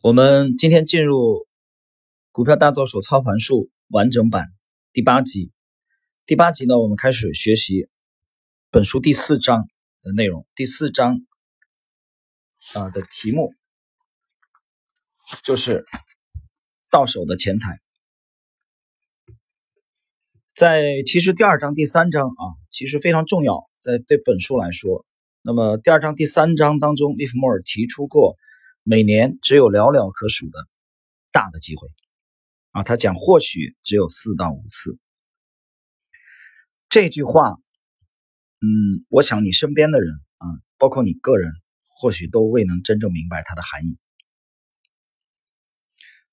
我们今天进入《股票大作手操盘术》完整版第八集。第八集呢，我们开始学习本书第四章的内容。第四章啊的题目就是到手的钱财。在其实第二章、第三章啊，其实非常重要，在对本书来说。那么第二章、第三章当中，利弗莫尔提出过。每年只有寥寥可数的大的机会啊，他讲或许只有四到五次。这句话，嗯，我想你身边的人啊，包括你个人，或许都未能真正明白它的含义。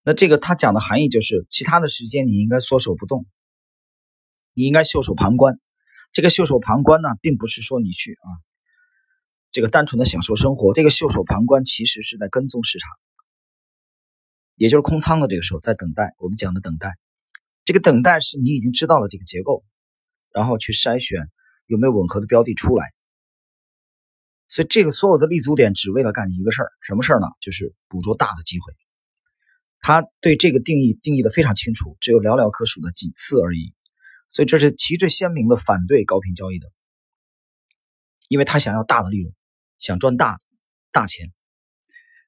那这个他讲的含义就是，其他的时间你应该缩手不动，你应该袖手旁观。这个袖手旁观呢，并不是说你去啊。这个单纯的享受生活，这个袖手旁观其实是在跟踪市场，也就是空仓的这个时候在等待。我们讲的等待，这个等待是你已经知道了这个结构，然后去筛选有没有吻合的标的出来。所以这个所有的立足点只为了干一个事儿，什么事儿呢？就是捕捉大的机会。他对这个定义定义的非常清楚，只有寥寥可数的几次而已。所以这是旗帜鲜明的反对高频交易的，因为他想要大的利润。想赚大大钱，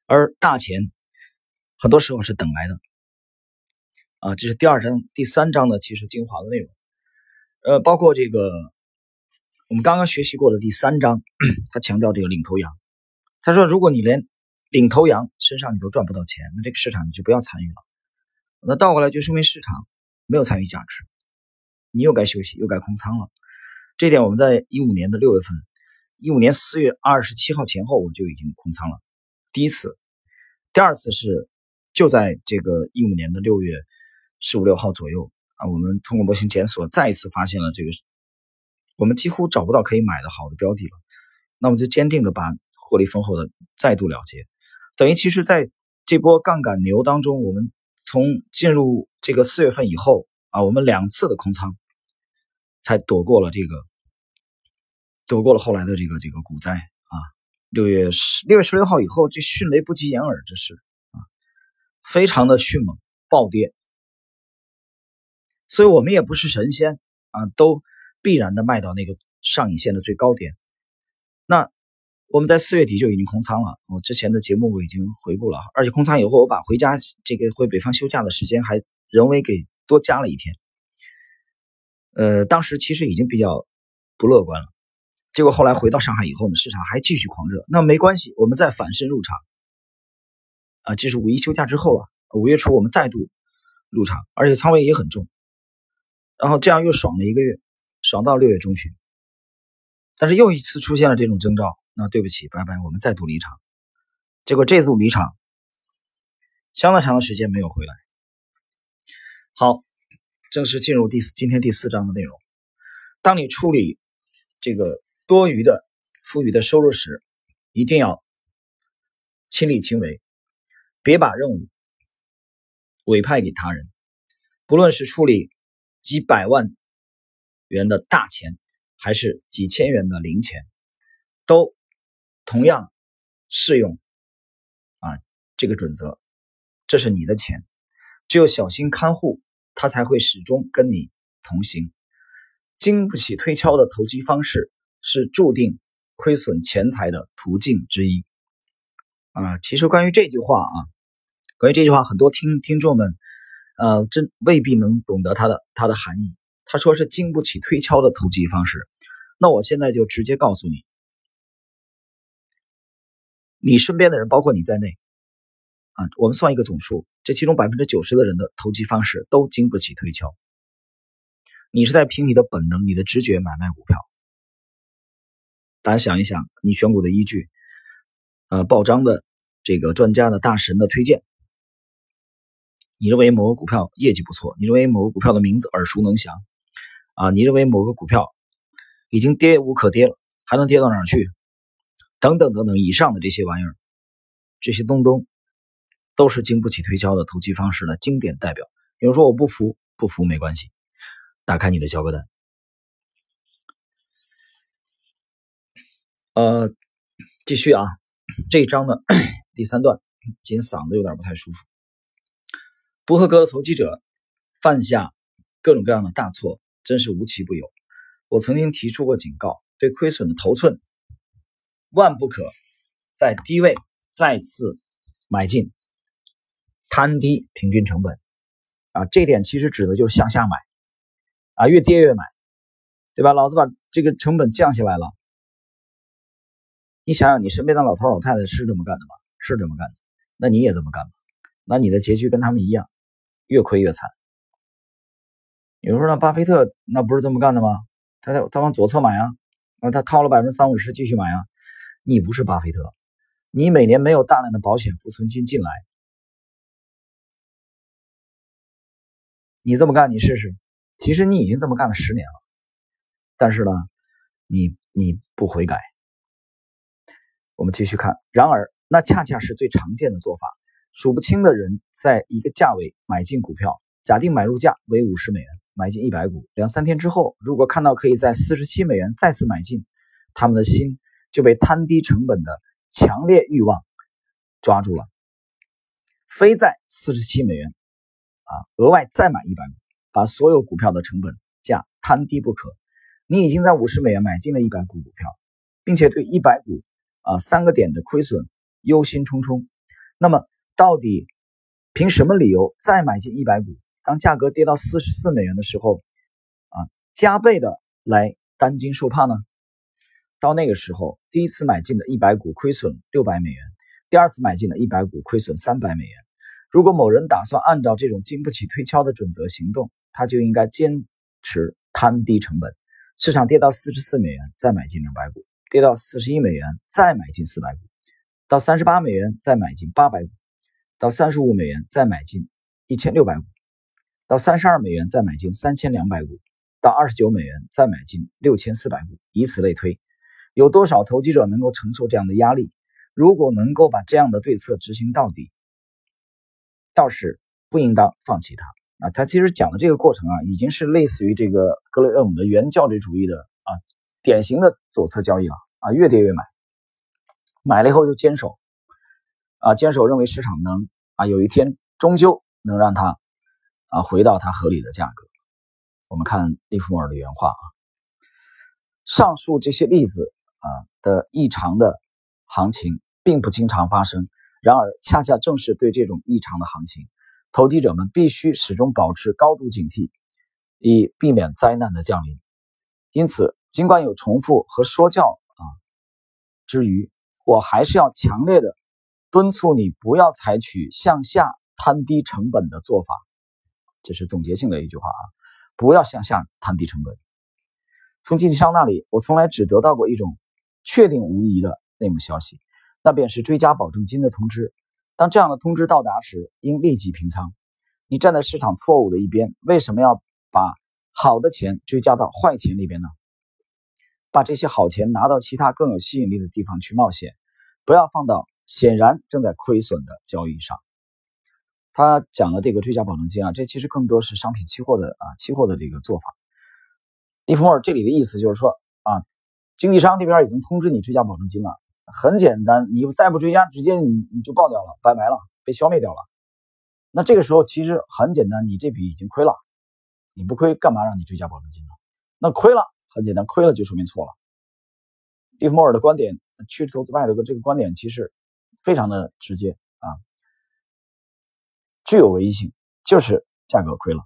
而大钱很多时候是等来的啊！这是第二章、第三章的其实精华的内容。呃，包括这个我们刚刚学习过的第三章，他强调这个领头羊。他说，如果你连领头羊身上你都赚不到钱，那这个市场你就不要参与了。那倒过来就说明市场没有参与价值，你又该休息又该空仓了。这点我们在一五年的六月份。一五年四月二十七号前后，我就已经空仓了。第一次，第二次是就在这个一五年的六月十五六号左右啊，我们通过模型检索，再一次发现了这个我们几乎找不到可以买的好的标的了。那我们就坚定的把获利丰厚的再度了结，等于其实在这波杠杆牛当中，我们从进入这个四月份以后啊，我们两次的空仓才躲过了这个。躲过了后来的这个这个股灾啊，六月十六月十六号以后，这迅雷不及掩耳，之势啊，非常的迅猛暴跌。所以我们也不是神仙啊，都必然的卖到那个上影线的最高点。那我们在四月底就已经空仓了，我之前的节目我已经回顾了，而且空仓以后，我把回家这个回北方休假的时间还人为给多加了一天。呃，当时其实已经比较不乐观了。结果后来回到上海以后呢，市场还继续狂热。那没关系，我们再反身入场。啊，这是五一休假之后了。五月初我们再度入场，而且仓位也很重。然后这样又爽了一个月，爽到六月中旬。但是又一次出现了这种征兆，那对不起，拜拜，我们再度离场。结果这次离场，相当长的时间没有回来。好，正式进入第四今天第四章的内容。当你处理这个。多余的、富余的收入时，一定要亲力亲为，别把任务委派给他人。不论是处理几百万元的大钱，还是几千元的零钱，都同样适用啊这个准则。这是你的钱，只有小心看护，他才会始终跟你同行。经不起推敲的投机方式。是注定亏损钱财的途径之一啊！其实关于这句话啊，关于这句话，很多听听众们，呃，真未必能懂得它的它的含义。他说是经不起推敲的投机方式。那我现在就直接告诉你，你身边的人，包括你在内啊，我们算一个总数，这其中百分之九十的人的投机方式都经不起推敲。你是在凭你的本能、你的直觉买卖股票。大家想一想，你选股的依据，呃，报章的这个专家的大神的推荐，你认为某个股票业绩不错，你认为某个股票的名字耳熟能详，啊，你认为某个股票已经跌无可跌了，还能跌到哪儿去？等等等等，以上的这些玩意儿，这些东东，都是经不起推敲的投机方式的经典代表。有人说我不服，不服没关系，打开你的交割单。呃，继续啊，这一章呢，第三段今天嗓子有点不太舒服。不合格的投机者犯下各种各样的大错，真是无奇不有。我曾经提出过警告，对亏损的头寸，万不可在低位再次买进，摊低平均成本。啊，这点其实指的就是向下买，啊，越跌越买，对吧？老子把这个成本降下来了。你想想，你身边的老头老太太是这么干的吗？是这么干的，那你也这么干吧？那你的结局跟他们一样，越亏越惨。有人说，那巴菲特那不是这么干的吗？他他他往左侧买啊，啊，他掏了百分之三五十继续买啊。你不是巴菲特，你每年没有大量的保险付存金进来，你这么干，你试试。其实你已经这么干了十年了，但是呢，你你不悔改。我们继续看，然而那恰恰是最常见的做法。数不清的人在一个价位买进股票，假定买入价为五十美元，买进一百股。两三天之后，如果看到可以在四十七美元再次买进，他们的心就被摊低成本的强烈欲望抓住了，非在四十七美元啊额外再买一百股，把所有股票的成本价摊低不可。你已经在五十美元买进了一百股股票，并且对一百股。啊，三个点的亏损，忧心忡忡。那么，到底凭什么理由再买进一百股？当价格跌到四十四美元的时候，啊，加倍的来担惊受怕呢？到那个时候，第一次买进的一百股亏损六百美元，第二次买进的一百股亏损三百美元。如果某人打算按照这种经不起推敲的准则行动，他就应该坚持摊低成本。市场跌到四十四美元，再买进两百股。跌到四十一美元，再买进四百股；到三十八美元，再买进八百股；到三十五美元，再买进一千六百股；到三十二美元，再买进三千两百股；到二十九美元，再买进六千四百股，以此类推。有多少投机者能够承受这样的压力？如果能够把这样的对策执行到底，倒是不应当放弃它。啊，他其实讲的这个过程啊，已经是类似于这个格雷厄姆的原教旨主义的啊。典型的左侧交易了啊，越跌越买，买了以后就坚守啊，坚守认为市场能啊，有一天终究能让它啊回到它合理的价格。我们看利弗莫尔的原话啊，上述这些例子啊的异常的行情并不经常发生，然而恰恰正是对这种异常的行情，投机者们必须始终保持高度警惕，以避免灾难的降临。因此。尽管有重复和说教啊之余，我还是要强烈的敦促你不要采取向下摊低成本的做法。这是总结性的一句话啊，不要向下摊低成本。从经纪商那里，我从来只得到过一种确定无疑的内幕消息，那便是追加保证金的通知。当这样的通知到达时，应立即平仓。你站在市场错误的一边，为什么要把好的钱追加到坏钱里边呢？把这些好钱拿到其他更有吸引力的地方去冒险，不要放到显然正在亏损的交易上。他讲的这个追加保证金啊，这其实更多是商品期货的啊，期货的这个做法。利弗莫尔这里的意思就是说啊，经纪商这边已经通知你追加保证金了，很简单，你再不追加，直接你你就爆掉了，拜拜了，被消灭掉了。那这个时候其实很简单，你这笔已经亏了，你不亏干嘛让你追加保证金呢？那亏了。很简单，亏了就说明错了。利弗莫尔的观点，趋势投资的这个观点其实非常的直接啊，具有唯一性，就是价格亏了，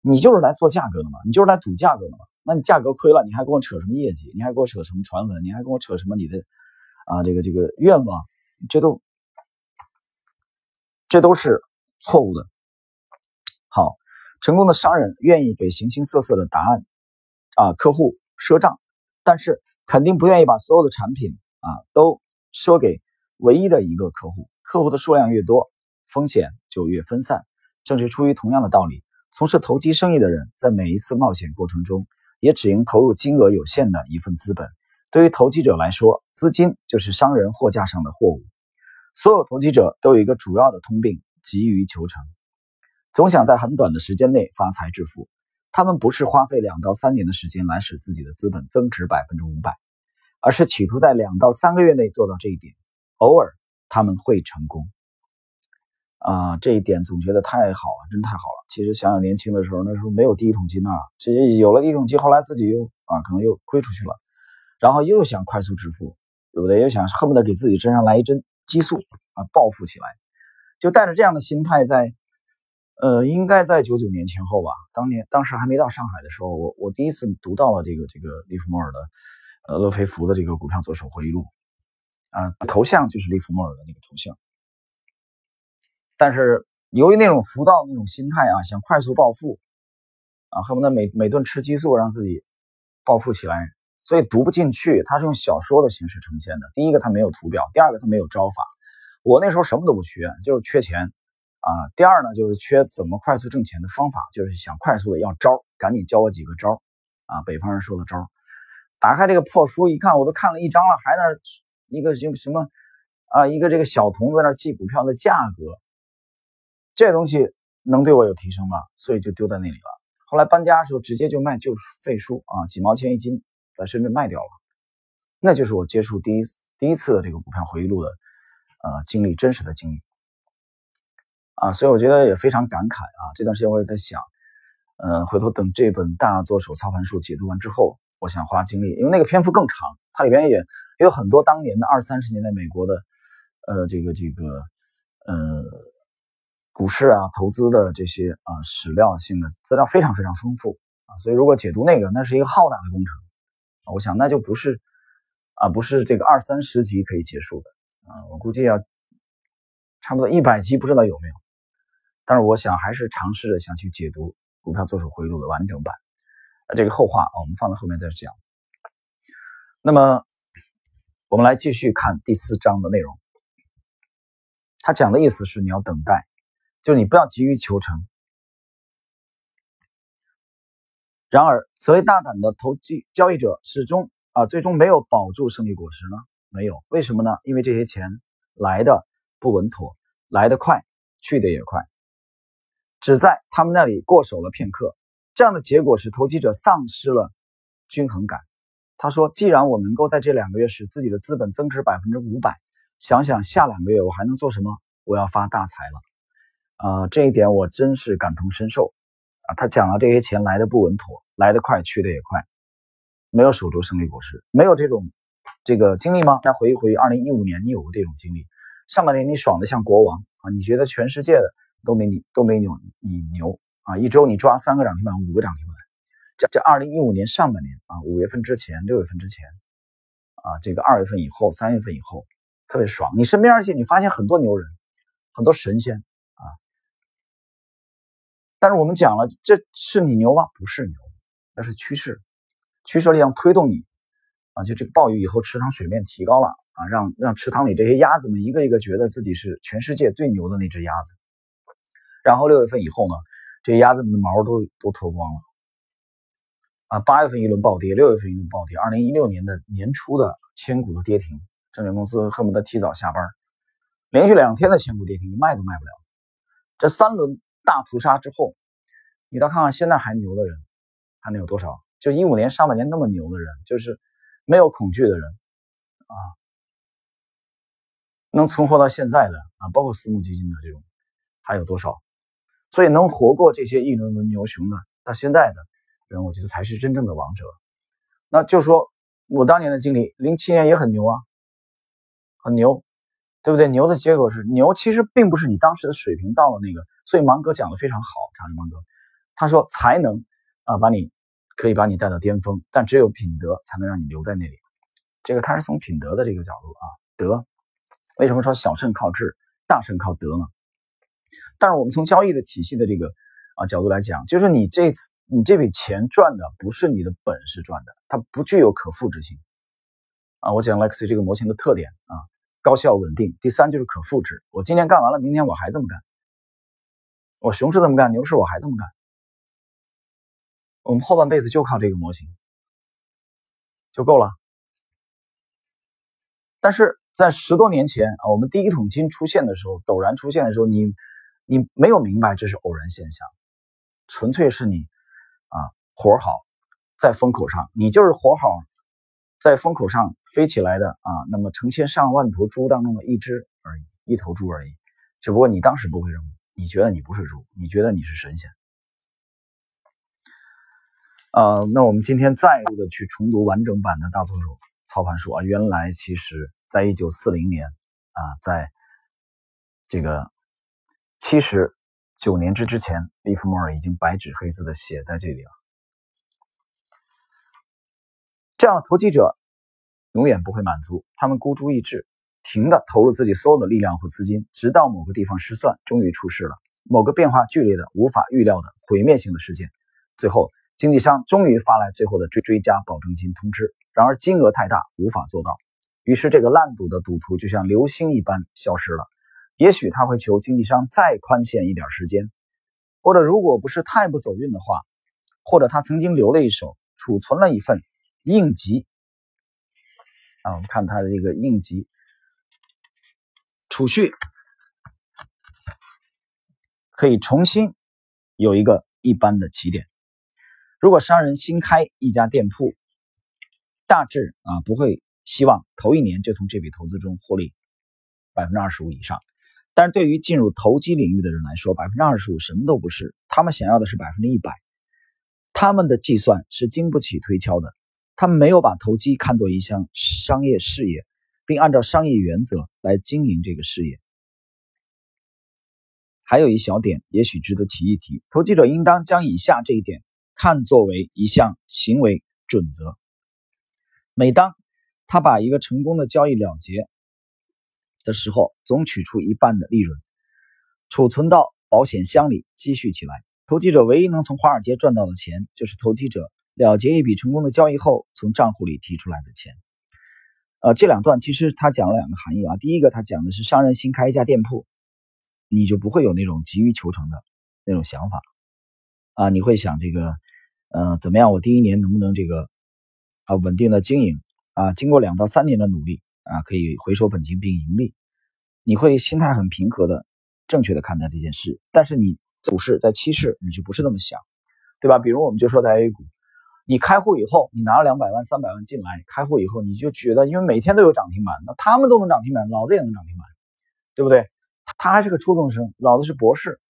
你就是来做价格的嘛，你就是来赌价格的嘛。那你价格亏了，你还跟我扯什么业绩？你还跟我扯什么传闻？你还跟我扯什么你的啊这个这个愿望？这都这都是错误的。好，成功的商人愿意给形形色色的答案啊，客户。赊账，但是肯定不愿意把所有的产品啊都赊给唯一的一个客户。客户的数量越多，风险就越分散。正是出于同样的道理，从事投机生意的人在每一次冒险过程中，也只应投入金额有限的一份资本。对于投机者来说，资金就是商人货架上的货物。所有投机者都有一个主要的通病：急于求成，总想在很短的时间内发财致富。他们不是花费两到三年的时间来使自己的资本增值百分之五百，而是企图在两到三个月内做到这一点。偶尔他们会成功。啊，这一点总结的太好了，真太好了。其实想想年轻的时候，那时候没有第一桶金呐，这有了第一桶金，后来自己又啊可能又亏出去了，然后又想快速致富，对不对？又想恨不得给自己身上来一针激素啊，暴富起来，就带着这样的心态，在呃，应该在九九年前后吧。当年当时还没到上海的时候，我我第一次读到了这个这个利弗莫尔的呃勒菲弗的这个股票左手回忆录啊，头像就是利弗莫尔的那个头像。但是由于那种浮躁那种心态啊，想快速暴富啊，恨不得每每顿吃激素让自己暴富起来，所以读不进去。它是用小说的形式呈现的。第一个，它没有图表；第二个，它没有招法。我那时候什么都不缺，就是缺钱啊。第二呢，就是缺怎么快速挣钱的方法，就是想快速的要招，赶紧教我几个招啊。北方人说的招。打开这个破书一看，我都看了一章了，还在那一个什什么啊，一个这个小童在那记股票的价格。这东西能对我有提升吗？所以就丢在那里了。后来搬家的时候，直接就卖旧废书啊，几毛钱一斤，在深圳卖掉了。那就是我接触第一第一次的这个股票回忆录的呃经历，真实的经历啊。所以我觉得也非常感慨啊。这段时间我也在想，呃，回头等这本《大作手操盘术》解读完之后，我想花精力，因为那个篇幅更长，它里边也也有很多当年的二三十年代美国的呃这个这个呃。股市啊，投资的这些啊史料性的资料非常非常丰富啊，所以如果解读那个，那是一个浩大的工程啊，我想那就不是啊，不是这个二三十集可以结束的啊，我估计要差不多一百集，不知道有没有。但是我想还是尝试着想去解读《股票做手回路》的完整版，这个后话啊，我们放到后面再讲。那么我们来继续看第四章的内容，他讲的意思是你要等待。就是你不要急于求成。然而，所谓大胆的投机交易者始终啊，最终没有保住胜利果实呢？没有，为什么呢？因为这些钱来的不稳妥，来得快，去的也快，只在他们那里过手了片刻。这样的结果使投机者丧失了均衡感。他说：“既然我能够在这两个月使自己的资本增值百分之五百，想想下两个月我还能做什么？我要发大财了。”啊，这一点我真是感同身受啊！他讲了这些钱来的不稳妥，来得快，去的也快，没有守住胜利果实，没有这种这个经历吗？再回忆回忆，二零一五年你有过这种经历？上半年你爽的像国王啊，你觉得全世界的都没你都没牛你牛啊！一周你抓三个涨停板，五个涨停板。这这二零一五年上半年啊，五月份之前、六月份之前啊，这个二月份以后、三月份以后特别爽。你身边而且你发现很多牛人，很多神仙啊。但是我们讲了，这是你牛吗？不是牛，那是趋势，趋势力量推动你啊！就这个暴雨以后，池塘水面提高了啊，让让池塘里这些鸭子们一个一个觉得自己是全世界最牛的那只鸭子。然后六月份以后呢，这鸭子们的毛都都脱光了啊！八月份一轮暴跌，六月份一轮暴跌，二零一六年的年初的千股的跌停，证券公司恨不得提早下班，连续两天的千股跌停，你卖都卖不了。这三轮。大屠杀之后，你再看看现在还牛的人，还能有多少？就一五年上半年那么牛的人，就是没有恐惧的人啊，能存活到现在的啊，包括私募基金的这种，还有多少？所以能活过这些一轮轮牛熊的，到现在的人，我觉得才是真正的王者。那就说我当年的经历，零七年也很牛啊，很牛。对不对？牛的结果是牛，其实并不是你当时的水平到了那个，所以芒格讲的非常好，长城芒格，他说才能啊把你可以把你带到巅峰，但只有品德才能让你留在那里。这个他是从品德的这个角度啊，德为什么说小胜靠智，大胜靠德呢？但是我们从交易的体系的这个啊角度来讲，就是你这次你这笔钱赚的不是你的本事赚的，它不具有可复制性啊。我讲 Lexi 这个模型的特点啊。高效稳定，第三就是可复制。我今天干完了，明天我还这么干。我熊市这么干，牛市我还这么干。我们后半辈子就靠这个模型就够了。但是在十多年前啊，我们第一桶金出现的时候，陡然出现的时候，你你没有明白这是偶然现象，纯粹是你啊活好，在风口上，你就是活好。在风口上飞起来的啊，那么成千上万头猪当中的一只而已，一头猪而已，只不过你当时不会认为，你觉得你不是猪，你觉得你是神仙。呃，那我们今天再度的去重读完整版的大作手操盘术啊，原来其实在一九四零年啊，在这个其实九年之之前，利弗莫尔已经白纸黑字的写在这里了。这样投机者永远不会满足，他们孤注一掷，停的投入自己所有的力量和资金，直到某个地方失算，终于出事了。某个变化剧烈的、无法预料的、毁灭性的事件，最后经纪商终于发来最后的追追加保证金通知。然而金额太大，无法做到，于是这个烂赌的赌徒就像流星一般消失了。也许他会求经纪商再宽限一点时间，或者如果不是太不走运的话，或者他曾经留了一手，储存了一份。应急啊，我们看他的这个应急储蓄，可以重新有一个一般的起点。如果商人新开一家店铺，大致啊不会希望头一年就从这笔投资中获利百分之二十五以上。但是对于进入投机领域的人来说，百分之二十五什么都不是，他们想要的是百分之一百。他们的计算是经不起推敲的。他们没有把投机看作一项商业事业，并按照商业原则来经营这个事业。还有一小点，也许值得提一提：投机者应当将以下这一点看作为一项行为准则。每当他把一个成功的交易了结的时候，总取出一半的利润，储存到保险箱里积蓄起来。投机者唯一能从华尔街赚到的钱，就是投机者。了结一笔成功的交易后，从账户里提出来的钱。呃，这两段其实他讲了两个含义啊。第一个，他讲的是商人新开一家店铺，你就不会有那种急于求成的那种想法啊。你会想这个，呃，怎么样？我第一年能不能这个啊稳定的经营啊？经过两到三年的努力啊，可以回收本金并盈利。你会心态很平和的、正确的看待这件事。但是你股市在期市，你就不是那么想，对吧？比如我们就说在 A 股。你开户以后，你拿了两百万、三百万进来，开户以后你就觉得，因为每天都有涨停板，那他们都能涨停板，老子也能涨停板，对不对？他还是个初中生，老子是博士。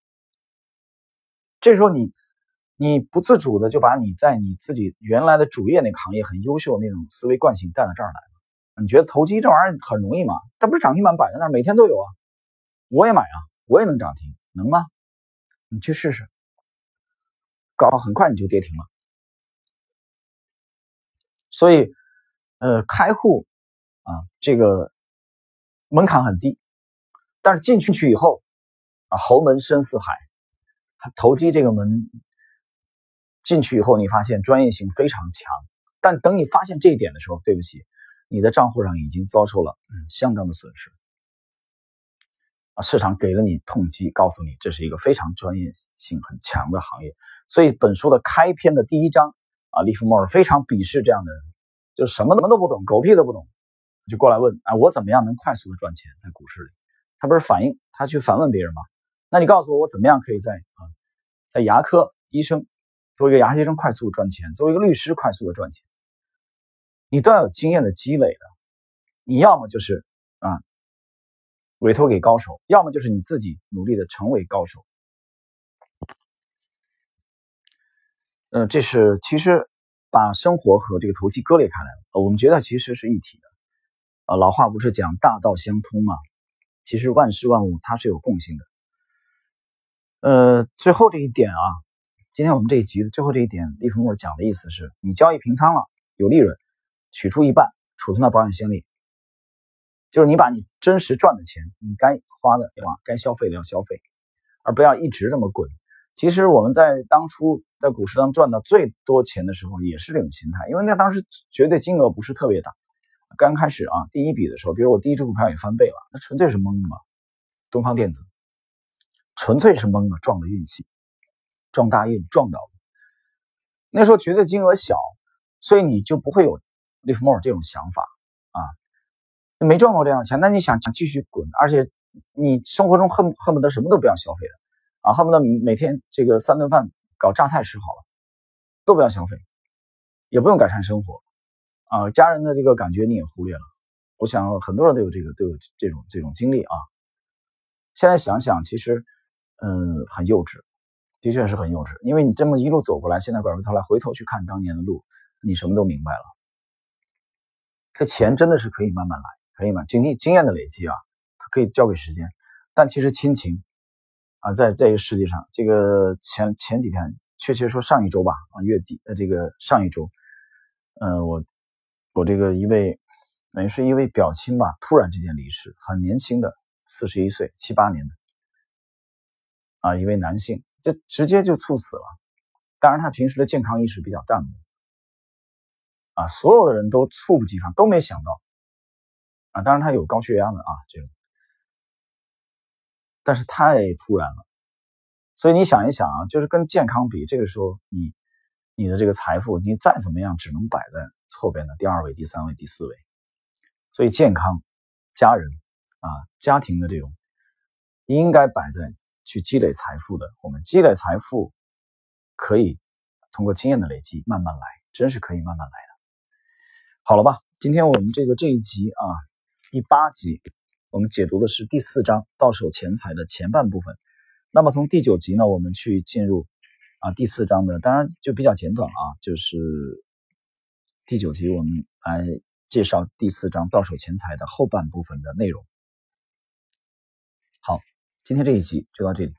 这时候你，你不自主的就把你在你自己原来的主业那个行业很优秀那种思维惯性带到这儿来。你觉得投机这玩意儿很容易吗？它不是涨停板摆在那儿，每天都有啊，我也买啊，我也能涨停，能吗？你去试试，搞很快你就跌停了。所以，呃，开户啊，这个门槛很低，但是进去去以后啊，侯门深似海，投机这个门进去以后，你发现专业性非常强，但等你发现这一点的时候，对不起，你的账户上已经遭受了嗯相当的损失啊，市场给了你痛击，告诉你这是一个非常专业性很强的行业，所以本书的开篇的第一章。啊，利弗莫尔非常鄙视这样的人，就什么什么都不懂，狗屁都不懂，就过来问啊，我怎么样能快速的赚钱在股市里？他不是反映他去反问别人吗？那你告诉我，我怎么样可以在啊，在牙科医生作为一个牙医生快速赚钱，作为一个律师快速的赚钱？你都要有经验的积累的，你要么就是啊，委托给高手，要么就是你自己努力的成为高手。呃，这是其实把生活和这个投机割裂开来了。我们觉得其实是一体的。啊，老话不是讲大道相通吗？其实万事万物它是有共性的。呃，最后这一点啊，今天我们这一集的最后这一点，利弗莫尔讲的意思是你交易平仓了，有利润，取出一半储存到保险箱里，就是你把你真实赚的钱，你该花的对吧该消费的要消费，而不要一直这么滚。其实我们在当初在股市上赚到最多钱的时候，也是这种心态，因为那当时绝对金额不是特别大。刚开始啊，第一笔的时候，比如我第一只股票也翻倍了，那纯粹是懵嘛。东方电子，纯粹是懵的，撞的运气，撞大运撞到了。那时候绝对金额小，所以你就不会有利弗莫尔这种想法啊。没赚过这样的钱，那你想想继续滚，而且你生活中恨恨不得什么都不要消费的。啊，恨不得每天这个三顿饭搞榨菜吃好了，都不要消费，也不用改善生活，啊，家人的这个感觉你也忽略了。我想很多人都有这个都有这种这种经历啊。现在想想，其实，嗯，很幼稚，的确是很幼稚。因为你这么一路走过来，现在拐回头来，回头去看当年的路，你什么都明白了。这钱真的是可以慢慢来，可以吗？经历经验的累积啊，它可以交给时间。但其实亲情啊，在这个世界上，这个前前几天，确切说上一周吧，啊，月底呃，这个上一周，嗯，我我这个一位等于是一位表亲吧，突然之间离世，很年轻的。四十一岁，七八年的啊，一位男性，这直接就猝死了。当然，他平时的健康意识比较淡漠啊，所有的人都猝不及防，都没想到啊。当然，他有高血压的啊，这个，但是太突然了。所以你想一想啊，就是跟健康比，这个时候你你的这个财富，你再怎么样，只能摆在后边的第二位、第三位、第四位。所以，健康、家人。啊，家庭的这种应该摆在去积累财富的。我们积累财富可以通过经验的累积慢慢来，真是可以慢慢来的。好了吧，今天我们这个这一集啊，第八集，我们解读的是第四章到手钱财的前半部分。那么从第九集呢，我们去进入啊第四章的，当然就比较简短了啊，就是第九集我们来介绍第四章到手钱财的后半部分的内容。好，今天这一集就到这里。